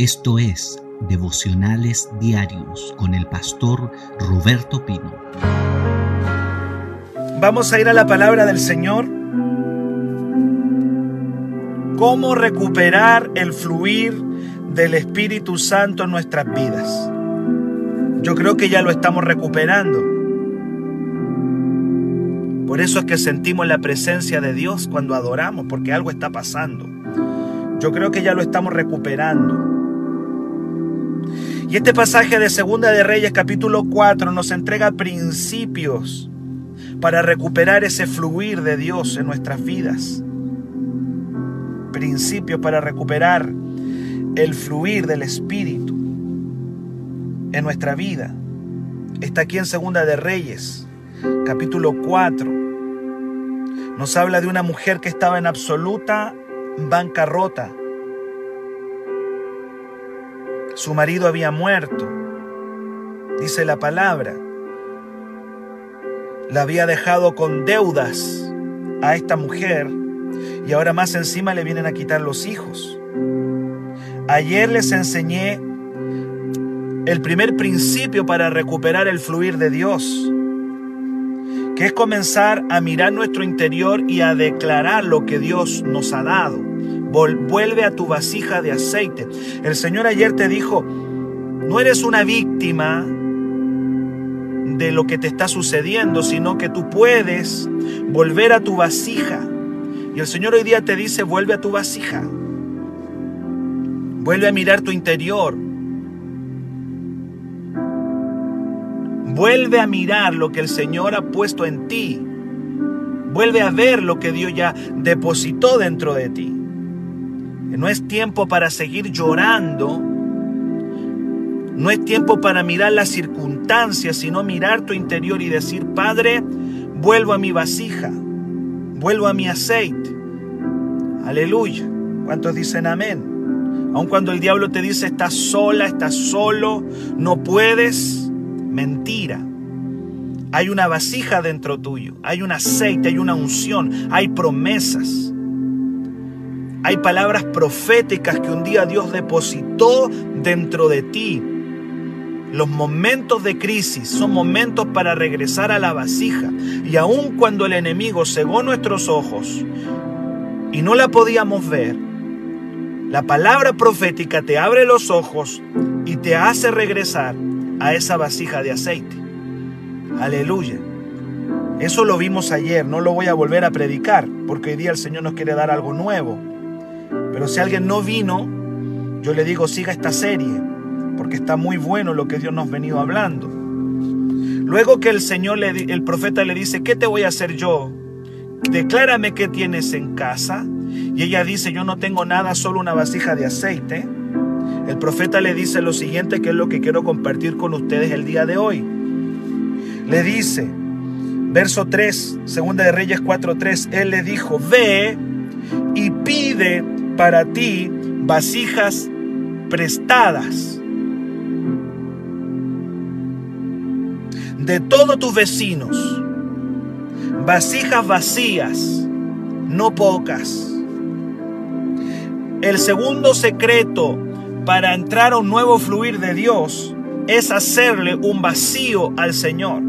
Esto es Devocionales Diarios con el pastor Roberto Pino. Vamos a ir a la palabra del Señor. ¿Cómo recuperar el fluir del Espíritu Santo en nuestras vidas? Yo creo que ya lo estamos recuperando. Por eso es que sentimos la presencia de Dios cuando adoramos, porque algo está pasando. Yo creo que ya lo estamos recuperando. Y este pasaje de Segunda de Reyes capítulo 4 nos entrega principios para recuperar ese fluir de Dios en nuestras vidas. Principios para recuperar el fluir del Espíritu en nuestra vida. Está aquí en Segunda de Reyes, capítulo 4. Nos habla de una mujer que estaba en absoluta bancarrota su marido había muerto, dice la palabra. La había dejado con deudas a esta mujer y ahora más encima le vienen a quitar los hijos. Ayer les enseñé el primer principio para recuperar el fluir de Dios, que es comenzar a mirar nuestro interior y a declarar lo que Dios nos ha dado vuelve a tu vasija de aceite. El Señor ayer te dijo, no eres una víctima de lo que te está sucediendo, sino que tú puedes volver a tu vasija. Y el Señor hoy día te dice, vuelve a tu vasija. Vuelve a mirar tu interior. Vuelve a mirar lo que el Señor ha puesto en ti. Vuelve a ver lo que Dios ya depositó dentro de ti. No es tiempo para seguir llorando. No es tiempo para mirar las circunstancias, sino mirar tu interior y decir, Padre, vuelvo a mi vasija, vuelvo a mi aceite. Aleluya. ¿Cuántos dicen amén? Aun cuando el diablo te dice, estás sola, estás solo, no puedes, mentira. Hay una vasija dentro tuyo, hay un aceite, hay una unción, hay promesas. Hay palabras proféticas que un día Dios depositó dentro de ti. Los momentos de crisis son momentos para regresar a la vasija. Y aun cuando el enemigo cegó nuestros ojos y no la podíamos ver, la palabra profética te abre los ojos y te hace regresar a esa vasija de aceite. Aleluya. Eso lo vimos ayer, no lo voy a volver a predicar, porque hoy día el Señor nos quiere dar algo nuevo. Pero si alguien no vino, yo le digo, siga esta serie, porque está muy bueno lo que Dios nos ha venido hablando. Luego que el Señor, le, el profeta le dice, ¿qué te voy a hacer yo? Declárame qué tienes en casa. Y ella dice, yo no tengo nada, solo una vasija de aceite. El profeta le dice lo siguiente, que es lo que quiero compartir con ustedes el día de hoy. Le dice, verso 3, segunda de Reyes 4.3, él le dijo, ve y pide para ti vasijas prestadas de todos tus vecinos, vasijas vacías, no pocas. El segundo secreto para entrar a un nuevo fluir de Dios es hacerle un vacío al Señor.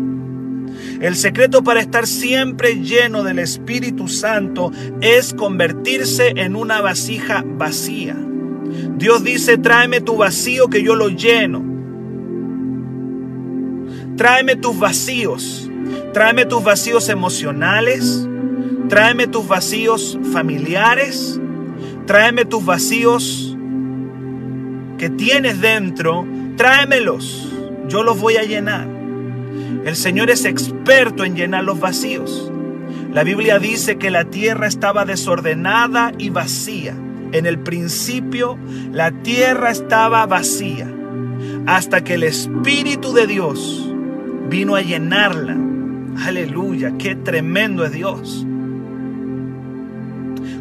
El secreto para estar siempre lleno del Espíritu Santo es convertirse en una vasija vacía. Dios dice, tráeme tu vacío que yo lo lleno. Tráeme tus vacíos. Tráeme tus vacíos emocionales. Tráeme tus vacíos familiares. Tráeme tus vacíos que tienes dentro. Tráemelos. Yo los voy a llenar. El Señor es experto en llenar los vacíos. La Biblia dice que la tierra estaba desordenada y vacía. En el principio la tierra estaba vacía hasta que el Espíritu de Dios vino a llenarla. Aleluya, qué tremendo es Dios.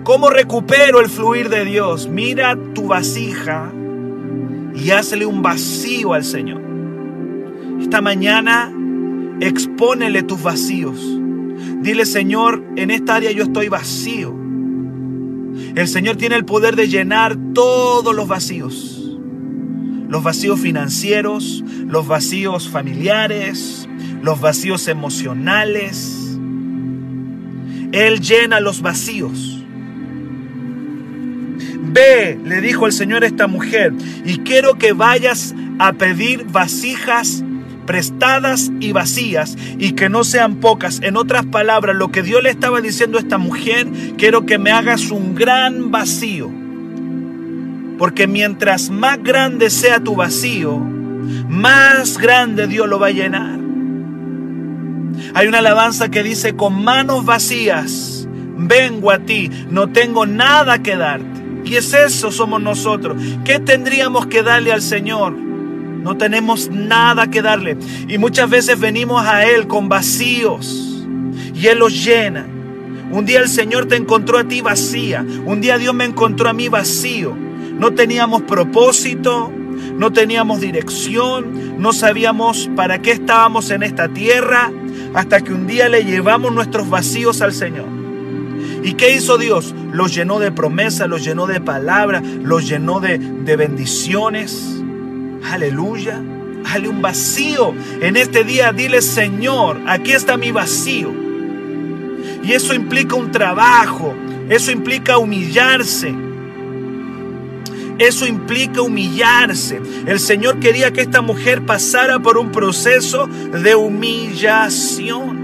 ¿Cómo recupero el fluir de Dios? Mira tu vasija y hazle un vacío al Señor. Esta mañana Expónele tus vacíos. Dile, Señor, en esta área yo estoy vacío. El Señor tiene el poder de llenar todos los vacíos. los vacíos financieros, los vacíos familiares, los vacíos emocionales. Él llena los vacíos. Ve, le dijo el Señor a esta mujer, y quiero que vayas a pedir vasijas prestadas y vacías y que no sean pocas. En otras palabras, lo que Dios le estaba diciendo a esta mujer, quiero que me hagas un gran vacío. Porque mientras más grande sea tu vacío, más grande Dios lo va a llenar. Hay una alabanza que dice, con manos vacías vengo a ti, no tengo nada que darte. Y es eso somos nosotros. ¿Qué tendríamos que darle al Señor? No tenemos nada que darle. Y muchas veces venimos a Él con vacíos. Y Él los llena. Un día el Señor te encontró a ti vacía. Un día Dios me encontró a mí vacío. No teníamos propósito. No teníamos dirección. No sabíamos para qué estábamos en esta tierra. Hasta que un día le llevamos nuestros vacíos al Señor. ¿Y qué hizo Dios? Los llenó de promesas, los llenó de palabras, los llenó de, de bendiciones. Aleluya. Dale un vacío. En este día dile, Señor, aquí está mi vacío. Y eso implica un trabajo. Eso implica humillarse. Eso implica humillarse. El Señor quería que esta mujer pasara por un proceso de humillación.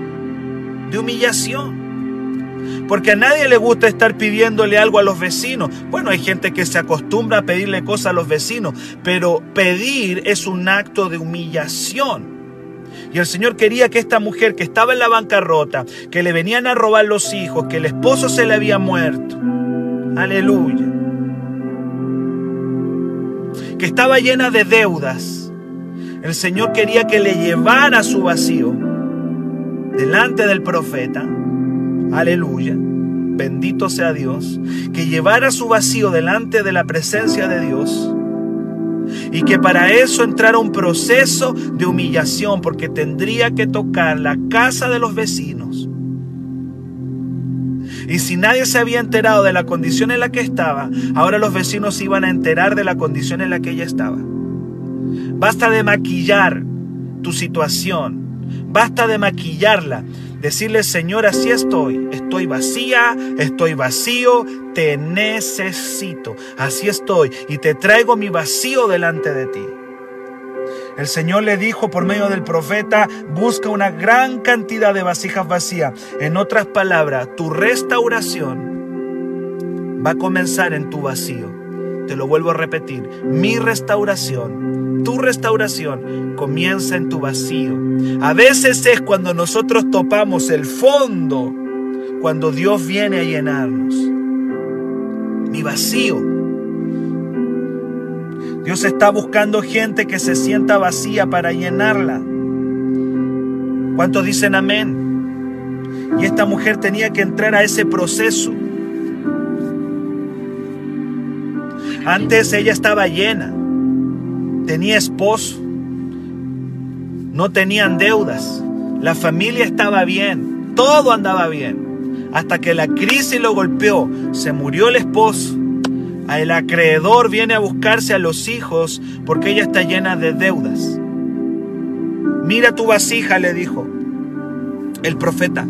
De humillación. Porque a nadie le gusta estar pidiéndole algo a los vecinos. Bueno, hay gente que se acostumbra a pedirle cosas a los vecinos, pero pedir es un acto de humillación. Y el Señor quería que esta mujer que estaba en la bancarrota, que le venían a robar los hijos, que el esposo se le había muerto, aleluya, que estaba llena de deudas, el Señor quería que le llevara su vacío delante del profeta Aleluya. Bendito sea Dios. Que llevara su vacío delante de la presencia de Dios. Y que para eso entrara un proceso de humillación porque tendría que tocar la casa de los vecinos. Y si nadie se había enterado de la condición en la que estaba, ahora los vecinos iban a enterar de la condición en la que ella estaba. Basta de maquillar tu situación. Basta de maquillarla. Decirle, Señor, así estoy. Estoy vacía, estoy vacío, te necesito. Así estoy y te traigo mi vacío delante de ti. El Señor le dijo por medio del profeta, busca una gran cantidad de vasijas vacías. En otras palabras, tu restauración va a comenzar en tu vacío. Te lo vuelvo a repetir, mi restauración tu restauración comienza en tu vacío. A veces es cuando nosotros topamos el fondo, cuando Dios viene a llenarnos. Mi vacío. Dios está buscando gente que se sienta vacía para llenarla. ¿Cuántos dicen amén? Y esta mujer tenía que entrar a ese proceso. Antes ella estaba llena tenía esposo, no tenían deudas, la familia estaba bien, todo andaba bien, hasta que la crisis lo golpeó, se murió el esposo, el acreedor viene a buscarse a los hijos porque ella está llena de deudas. Mira tu vasija, le dijo el profeta.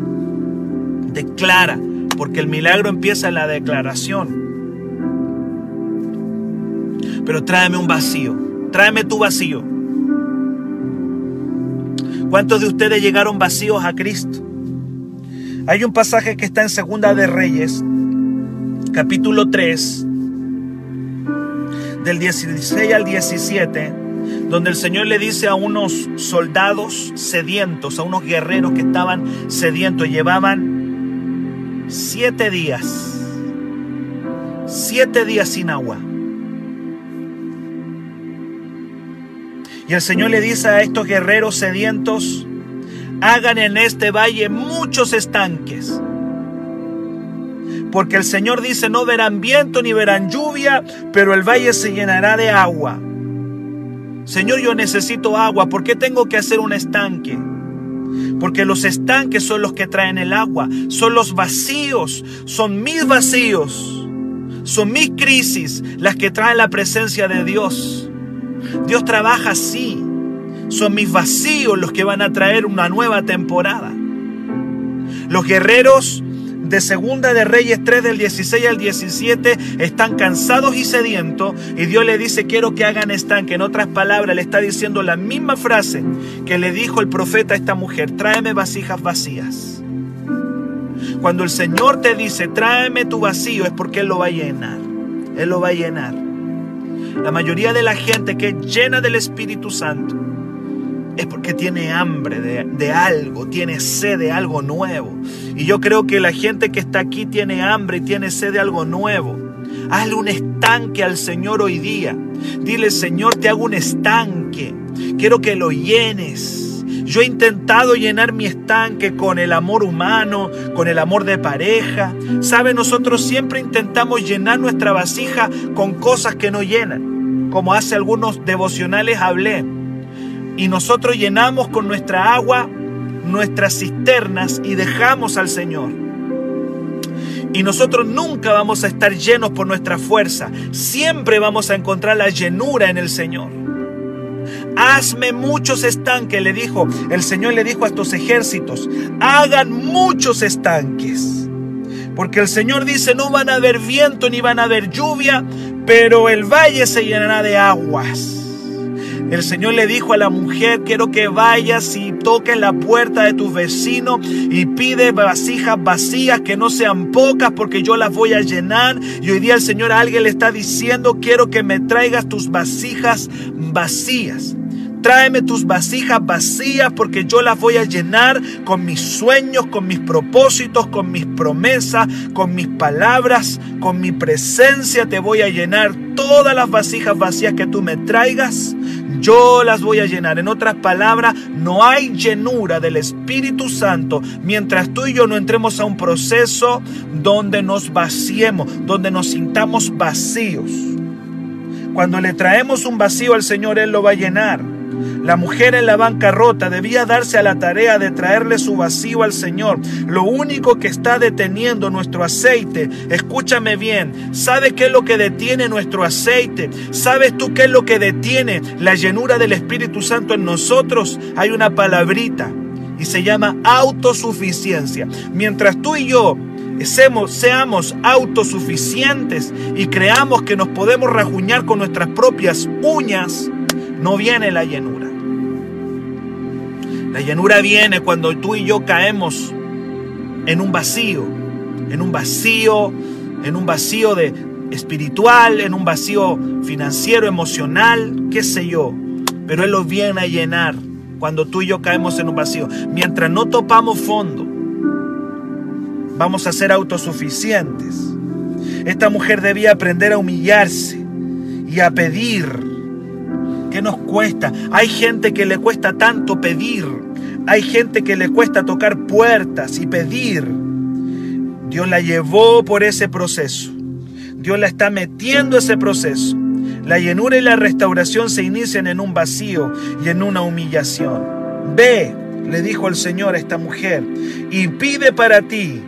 Declara, porque el milagro empieza en la declaración. Pero tráeme un vacío tráeme tu vacío. ¿Cuántos de ustedes llegaron vacíos a Cristo? Hay un pasaje que está en Segunda de Reyes, capítulo 3, del 16 al 17, donde el Señor le dice a unos soldados sedientos, a unos guerreros que estaban sedientos, llevaban siete días, siete días sin agua. Y el Señor le dice a estos guerreros sedientos, hagan en este valle muchos estanques. Porque el Señor dice, no verán viento ni verán lluvia, pero el valle se llenará de agua. Señor, yo necesito agua. ¿Por qué tengo que hacer un estanque? Porque los estanques son los que traen el agua. Son los vacíos. Son mis vacíos. Son mis crisis las que traen la presencia de Dios. Dios trabaja así. Son mis vacíos los que van a traer una nueva temporada. Los guerreros de Segunda de Reyes 3 del 16 al 17 están cansados y sedientos y Dios le dice quiero que hagan estanque. En otras palabras le está diciendo la misma frase que le dijo el profeta a esta mujer, tráeme vasijas vacías. Cuando el Señor te dice tráeme tu vacío es porque Él lo va a llenar. Él lo va a llenar. La mayoría de la gente que es llena del Espíritu Santo es porque tiene hambre de, algo, tiene sed de algo nuevo. Y yo creo que la gente que está aquí tiene hambre y tiene sed de algo nuevo. Hazle un estanque al Señor hoy día. Dile, Señor, te hago un estanque. Quiero que lo llenes. Yo he intentado llenar mi estanque con el amor humano, con el amor de pareja. Sabe, nosotros siempre intentamos llenar nuestra vasija con cosas que no llenan. Como hace algunos devocionales hablé y nosotros llenamos con nuestra agua nuestras cisternas y dejamos al Señor. Y nosotros nunca vamos a estar llenos por nuestra fuerza. Siempre vamos a encontrar la llenura en el Señor. Hazme muchos estanques, le dijo. El Señor le dijo a estos ejércitos, hagan muchos estanques. Porque el Señor dice, no van a haber viento ni van a haber lluvia, pero el valle se llenará de aguas. El Señor le dijo a la mujer, quiero que vayas y toques la puerta de tu vecino y pide vasijas vacías que no sean pocas porque yo las voy a llenar. Y hoy día el Señor a alguien le está diciendo, quiero que me traigas tus vasijas vacías. Tráeme tus vasijas vacías porque yo las voy a llenar con mis sueños, con mis propósitos, con mis promesas, con mis palabras, con mi presencia. Te voy a llenar todas las vasijas vacías que tú me traigas yo las voy a llenar. En otras palabras, no hay llenura del Espíritu Santo mientras tú y yo no entremos a un proceso donde nos vaciemos, donde nos sintamos vacíos. Cuando le traemos un vacío al Señor, Él lo va a llenar. La mujer en la bancarrota debía darse a la tarea de traerle su vacío al Señor. Lo único que está deteniendo nuestro aceite, escúchame bien, ¿sabe qué es lo que detiene nuestro aceite? ¿Sabes tú qué es lo que detiene la llenura del Espíritu Santo en nosotros? Hay una palabrita y se llama autosuficiencia. Mientras tú y yo seamos, autosuficientes y creamos que nos podemos rajuñar con nuestras propias uñas, no viene la llenura. La llenura viene cuando tú y yo caemos en un vacío, en un vacío, en un vacío de espiritual, en un vacío financiero, emocional, qué sé yo. Pero Él lo viene a llenar cuando tú y yo caemos en un vacío. Mientras no topamos fondo, vamos a ser autosuficientes. Esta mujer debía aprender a humillarse y a pedir ¿Qué nos cuesta? Hay gente que le cuesta tanto pedir. Hay gente que le cuesta tocar puertas y pedir. Dios la llevó por ese proceso. Dios la está metiendo ese proceso. La llenura y la restauración se inician en un vacío y en una humillación. Ve, le dijo el Señor a esta mujer, y pide para ti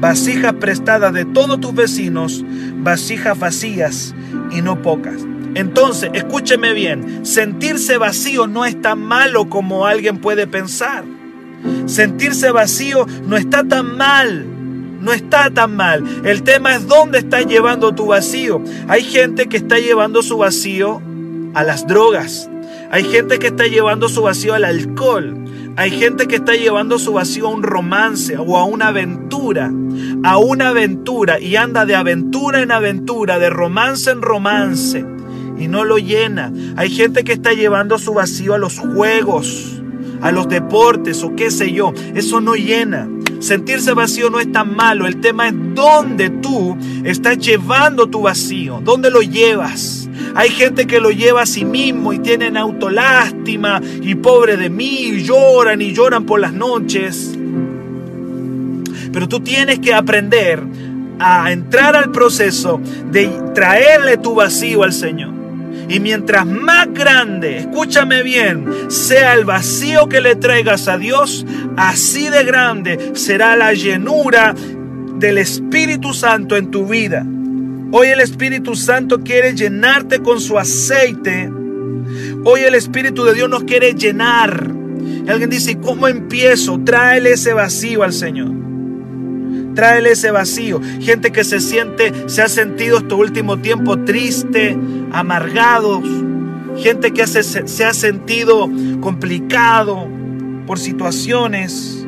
vasijas prestadas de todos tus vecinos, vasijas vacías y no pocas. Entonces, escúcheme bien, sentirse vacío no es tan malo como alguien puede pensar. Sentirse vacío no está tan mal, no está tan mal. El tema es dónde está llevando tu vacío. Hay gente que está llevando su vacío a las drogas. Hay gente que está llevando su vacío al alcohol. Hay gente que está llevando su vacío a un romance o a una aventura. A una aventura y anda de aventura en aventura, de romance en romance y no lo llena. Hay gente que está llevando su vacío a los juegos, a los deportes o qué sé yo. Eso no llena. Sentirse vacío no es tan malo. El tema es dónde tú estás llevando tu vacío, dónde lo llevas. Hay gente que lo lleva a sí mismo y tienen autolástima y pobre de mí, y lloran y lloran por las noches. Pero tú tienes que aprender a entrar al proceso de traerle tu vacío al Señor. Y mientras más grande, escúchame bien, sea el vacío que le traigas a Dios, así de grande será la llenura del Espíritu Santo en tu vida. Hoy el Espíritu Santo quiere llenarte con su aceite Hoy el Espíritu de Dios nos quiere llenar. Alguien dice, ¿cómo empiezo? Tráele ese vacío al Señor. Tráele ese vacío. Gente que se siente, se ha sentido este último tiempo triste, amargados. Gente que se ha sentido complicado por situaciones.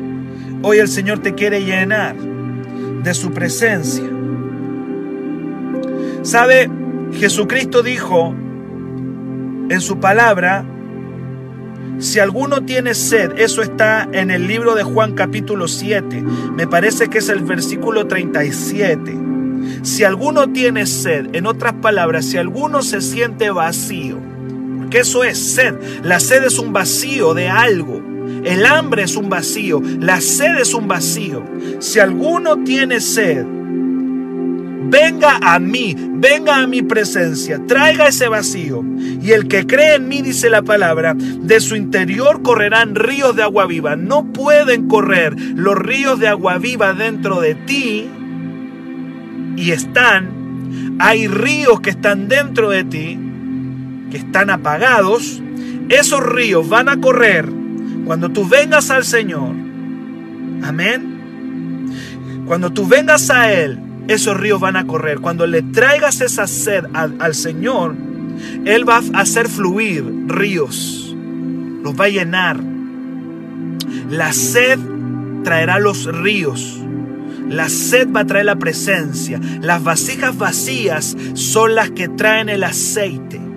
Hoy el Señor te quiere llenar de su presencia. ¿Sabe? Jesucristo dijo en su palabra, si alguno tiene sed, eso está en el libro de Juan capítulo 7, me parece que es el versículo 37. Si alguno tiene sed, en otras palabras, si alguno se siente vacío, porque eso es sed, la sed es un vacío de algo, el hambre es un vacío, la sed es un vacío. Si alguno tiene sed, venga a mí, venga a mi presencia, traiga ese vacío. Y el que cree en mí, dice la palabra, de su interior correrán ríos de agua viva. No pueden correr los ríos de agua viva dentro de ti. Y están, hay ríos que están dentro de ti, que están apagados. Esos ríos van a correr cuando tú vengas al Señor. Amén. Cuando tú vengas a Él esos ríos van a correr. Cuando le traigas esa sed al, Señor, Él va a hacer fluir ríos, los va a llenar. La sed traerá los ríos. La sed va a traer la presencia. Las vasijas vacías son las que traen el aceite.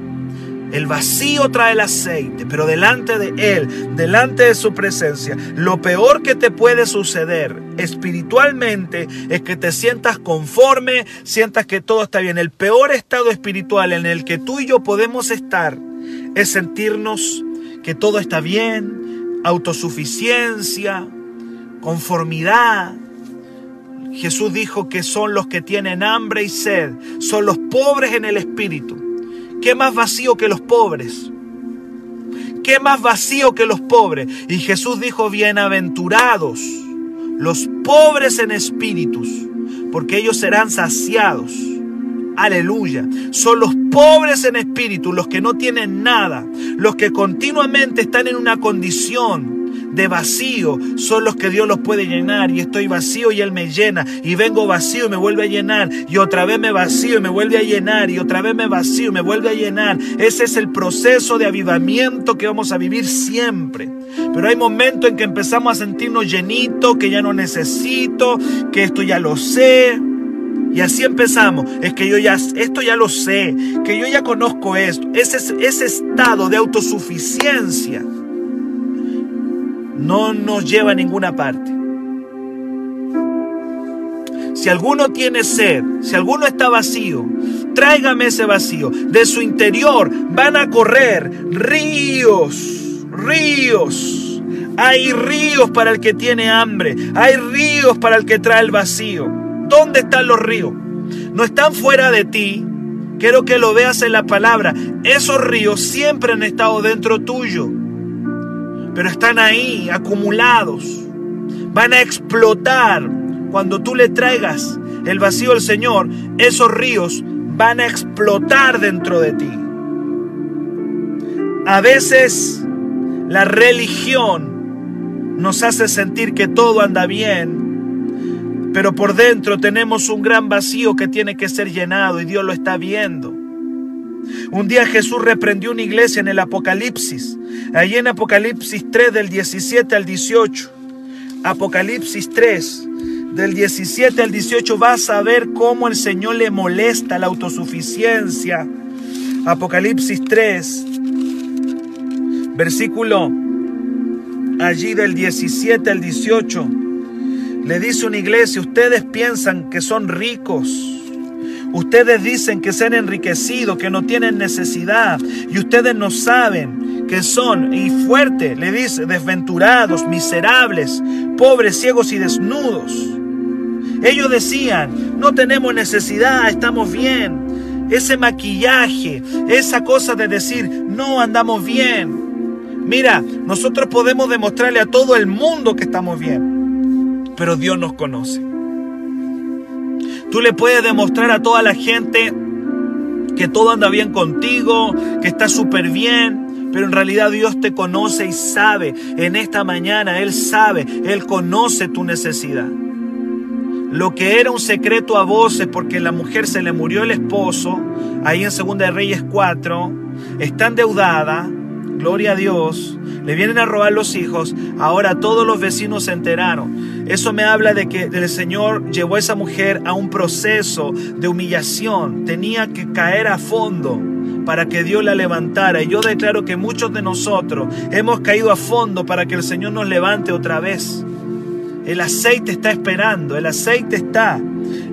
El vacío trae el aceite, pero delante de Él, delante de su presencia, lo peor que te puede suceder espiritualmente es que te sientas conforme, sientas que todo está bien. El peor estado espiritual en el que tú y yo podemos estar es sentirnos que todo está bien, autosuficiencia, conformidad. Jesús dijo que son los que tienen hambre y sed, son los pobres en el espíritu. ¿Qué más vacío que los pobres? ¿Qué más vacío que los pobres? Y Jesús dijo, bienaventurados los pobres en espíritus, porque ellos serán saciados. Aleluya. Son los pobres en espíritu, los que no tienen nada, los que continuamente están en una condición de vacío son los que Dios los puede llenar. Y estoy vacío y Él me llena. Y vengo vacío y me vuelve a llenar. Y otra vez me vacío y me vuelve a llenar. Y otra vez me vacío y me vuelve a llenar. Ese es el proceso de avivamiento que vamos a vivir siempre. Pero hay momentos en que empezamos a sentirnos llenitos, que ya no necesito, que esto ya lo sé. Y así empezamos. Es que yo ya, esto ya lo sé, que yo ya conozco esto. Ese, ese estado de autosuficiencia no nos lleva a ninguna parte. Si alguno tiene sed, si alguno está vacío, tráigame ese vacío. De su interior van a correr ríos, ríos. Hay ríos para el que tiene hambre, hay ríos para el que trae el vacío. ¿Dónde están los ríos? No están fuera de ti. Quiero que lo veas en la palabra. Esos ríos siempre han estado dentro tuyo pero están ahí acumulados. Van a explotar cuando tú le traigas el vacío al Señor. Esos ríos van a explotar dentro de ti. A veces la religión nos hace sentir que todo anda bien, pero por dentro tenemos un gran vacío que tiene que ser llenado y Dios lo está viendo. Un día Jesús reprendió una iglesia en el Apocalipsis, allí en Apocalipsis 3 del 17 al 18. Apocalipsis 3 del 17 al 18 vas a ver cómo el Señor le molesta la autosuficiencia. Apocalipsis 3, versículo allí del 17 al 18. Le dice una iglesia, ustedes piensan que son ricos Ustedes dicen que se han enriquecido, que no tienen necesidad y ustedes no saben que son, y fuerte le dice, desventurados, miserables, pobres, ciegos y desnudos. Ellos decían, no tenemos necesidad, estamos bien. Ese maquillaje, esa cosa de decir, no andamos bien. Mira, nosotros podemos demostrarle a todo el mundo que estamos bien, pero Dios nos conoce. Tú le puedes demostrar a toda la gente que todo anda bien contigo, que está súper bien, pero en realidad Dios te conoce y sabe. En esta mañana Él sabe, Él conoce tu necesidad. Lo que era un secreto a voces porque la mujer se le murió el esposo, ahí en 2 de Reyes 4, está endeudada, gloria a Dios, le vienen a robar los hijos, ahora todos los vecinos se enteraron. Eso me habla de que el Señor llevó a esa mujer a un proceso de humillación, tenía que caer a fondo para que Dios la levantara. Y yo declaro que muchos de nosotros hemos caído a fondo para que el Señor nos levante otra vez. El aceite está esperando, el aceite está.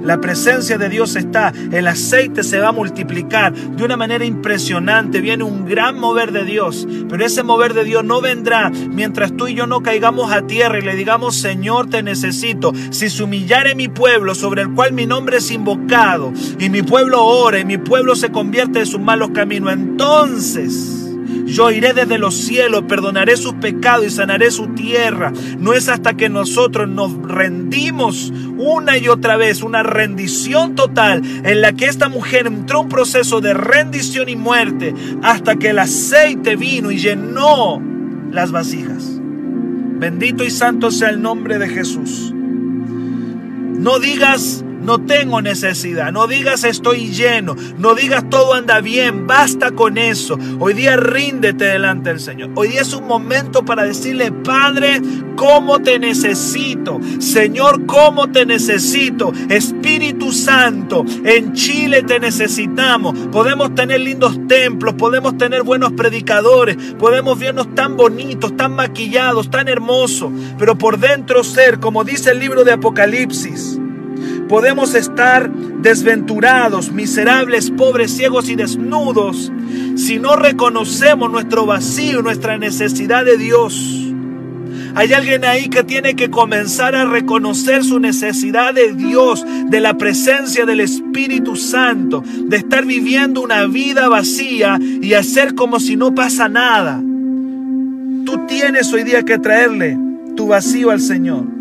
La presencia de Dios está, el aceite se va a multiplicar de una manera impresionante, viene un gran mover de Dios, pero ese mover de Dios no vendrá mientras tú y yo no caigamos a tierra y le digamos, Señor, te necesito. Si se humillare mi pueblo sobre el cual mi nombre es invocado y mi pueblo ora y mi pueblo se convierte de sus malos caminos, entonces yo iré desde los cielos, perdonaré sus pecados y sanaré su tierra. No es hasta que nosotros nos rendimos una y otra vez, una rendición total en la que esta mujer entró un proceso de rendición y muerte hasta que el aceite vino y llenó las vasijas. Bendito y santo sea el nombre de Jesús. No digas no tengo necesidad. No digas estoy lleno. No digas todo anda bien. Basta con eso. Hoy día ríndete delante del Señor. Hoy día es un momento para decirle, Padre, ¿cómo te necesito? Señor, ¿cómo te necesito? Espíritu Santo, en Chile te necesitamos. Podemos tener lindos templos, podemos tener buenos predicadores, podemos vernos tan bonitos, tan maquillados, tan hermosos, pero por dentro ser, como dice el libro de Apocalipsis, Podemos estar desventurados, miserables, pobres, ciegos y desnudos si no reconocemos nuestro vacío, nuestra necesidad de Dios. Hay alguien ahí que tiene que comenzar a reconocer su necesidad de Dios, de la presencia del Espíritu Santo, de estar viviendo una vida vacía y hacer como si no pasa nada. Tú tienes hoy día que traerle tu vacío al Señor.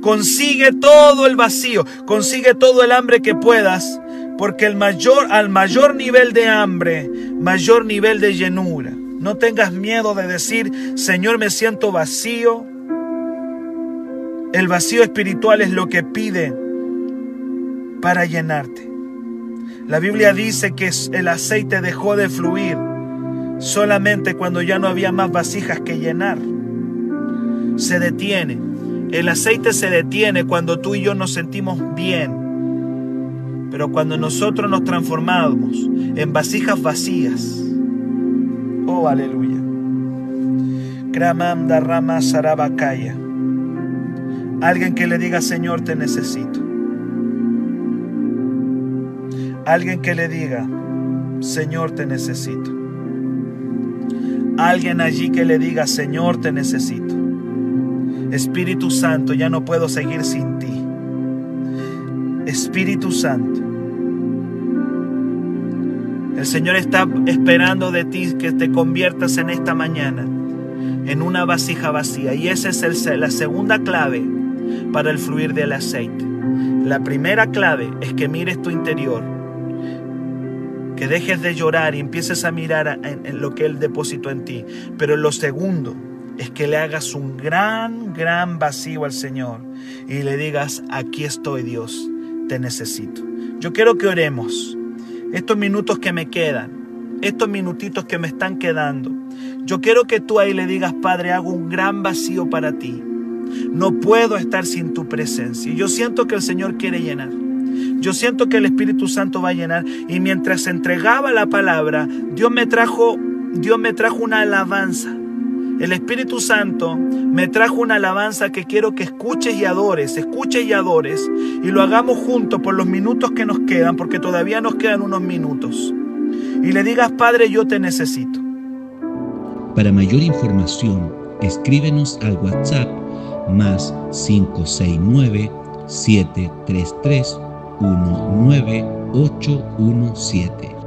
Consigue todo el vacío, consigue todo el hambre que puedas, porque el mayor, al mayor nivel de hambre, mayor nivel de llenura. No tengas miedo de decir, Señor, me siento vacío. El vacío espiritual es lo que pide para llenarte. La Biblia dice que el aceite dejó de fluir solamente cuando ya no había más vasijas que llenar. Se detiene el aceite se detiene cuando tú y yo nos sentimos bien. Pero cuando nosotros nos transformamos en vasijas vacías. Oh, aleluya. Kramanda Rama Sarabakaya. Alguien que le diga, Señor, te necesito. Alguien que le diga, Señor, te necesito. Alguien allí que le diga, Señor, te necesito. Espíritu Santo, ya no puedo seguir sin ti. Espíritu Santo. El Señor está esperando de ti que te conviertas en esta mañana en una vasija vacía. Y esa es la segunda clave para el fluir del aceite. La primera clave es que mires tu interior, que dejes de llorar y empieces a mirar en, en lo que Él depositó en ti. Pero lo segundo es que le hagas un gran, gran vacío al Señor y le digas, aquí estoy Dios, te necesito. Yo quiero que oremos estos minutos que me quedan, estos minutitos que me están quedando. Yo quiero que tú ahí le digas, Padre, hago un gran vacío para ti. No puedo estar sin tu presencia. Yo siento que el Señor quiere llenar. Yo siento que el Espíritu Santo va a llenar. Y mientras entregaba la palabra, Dios me trajo, Dios me trajo una alabanza. El Espíritu Santo me trajo una alabanza que quiero que escuches y adores, escuches y adores, y lo hagamos juntos por los minutos que nos quedan, porque todavía nos quedan unos minutos. Y le digas, Padre, yo te necesito. Para mayor información, escríbenos al WhatsApp más 569 733 19817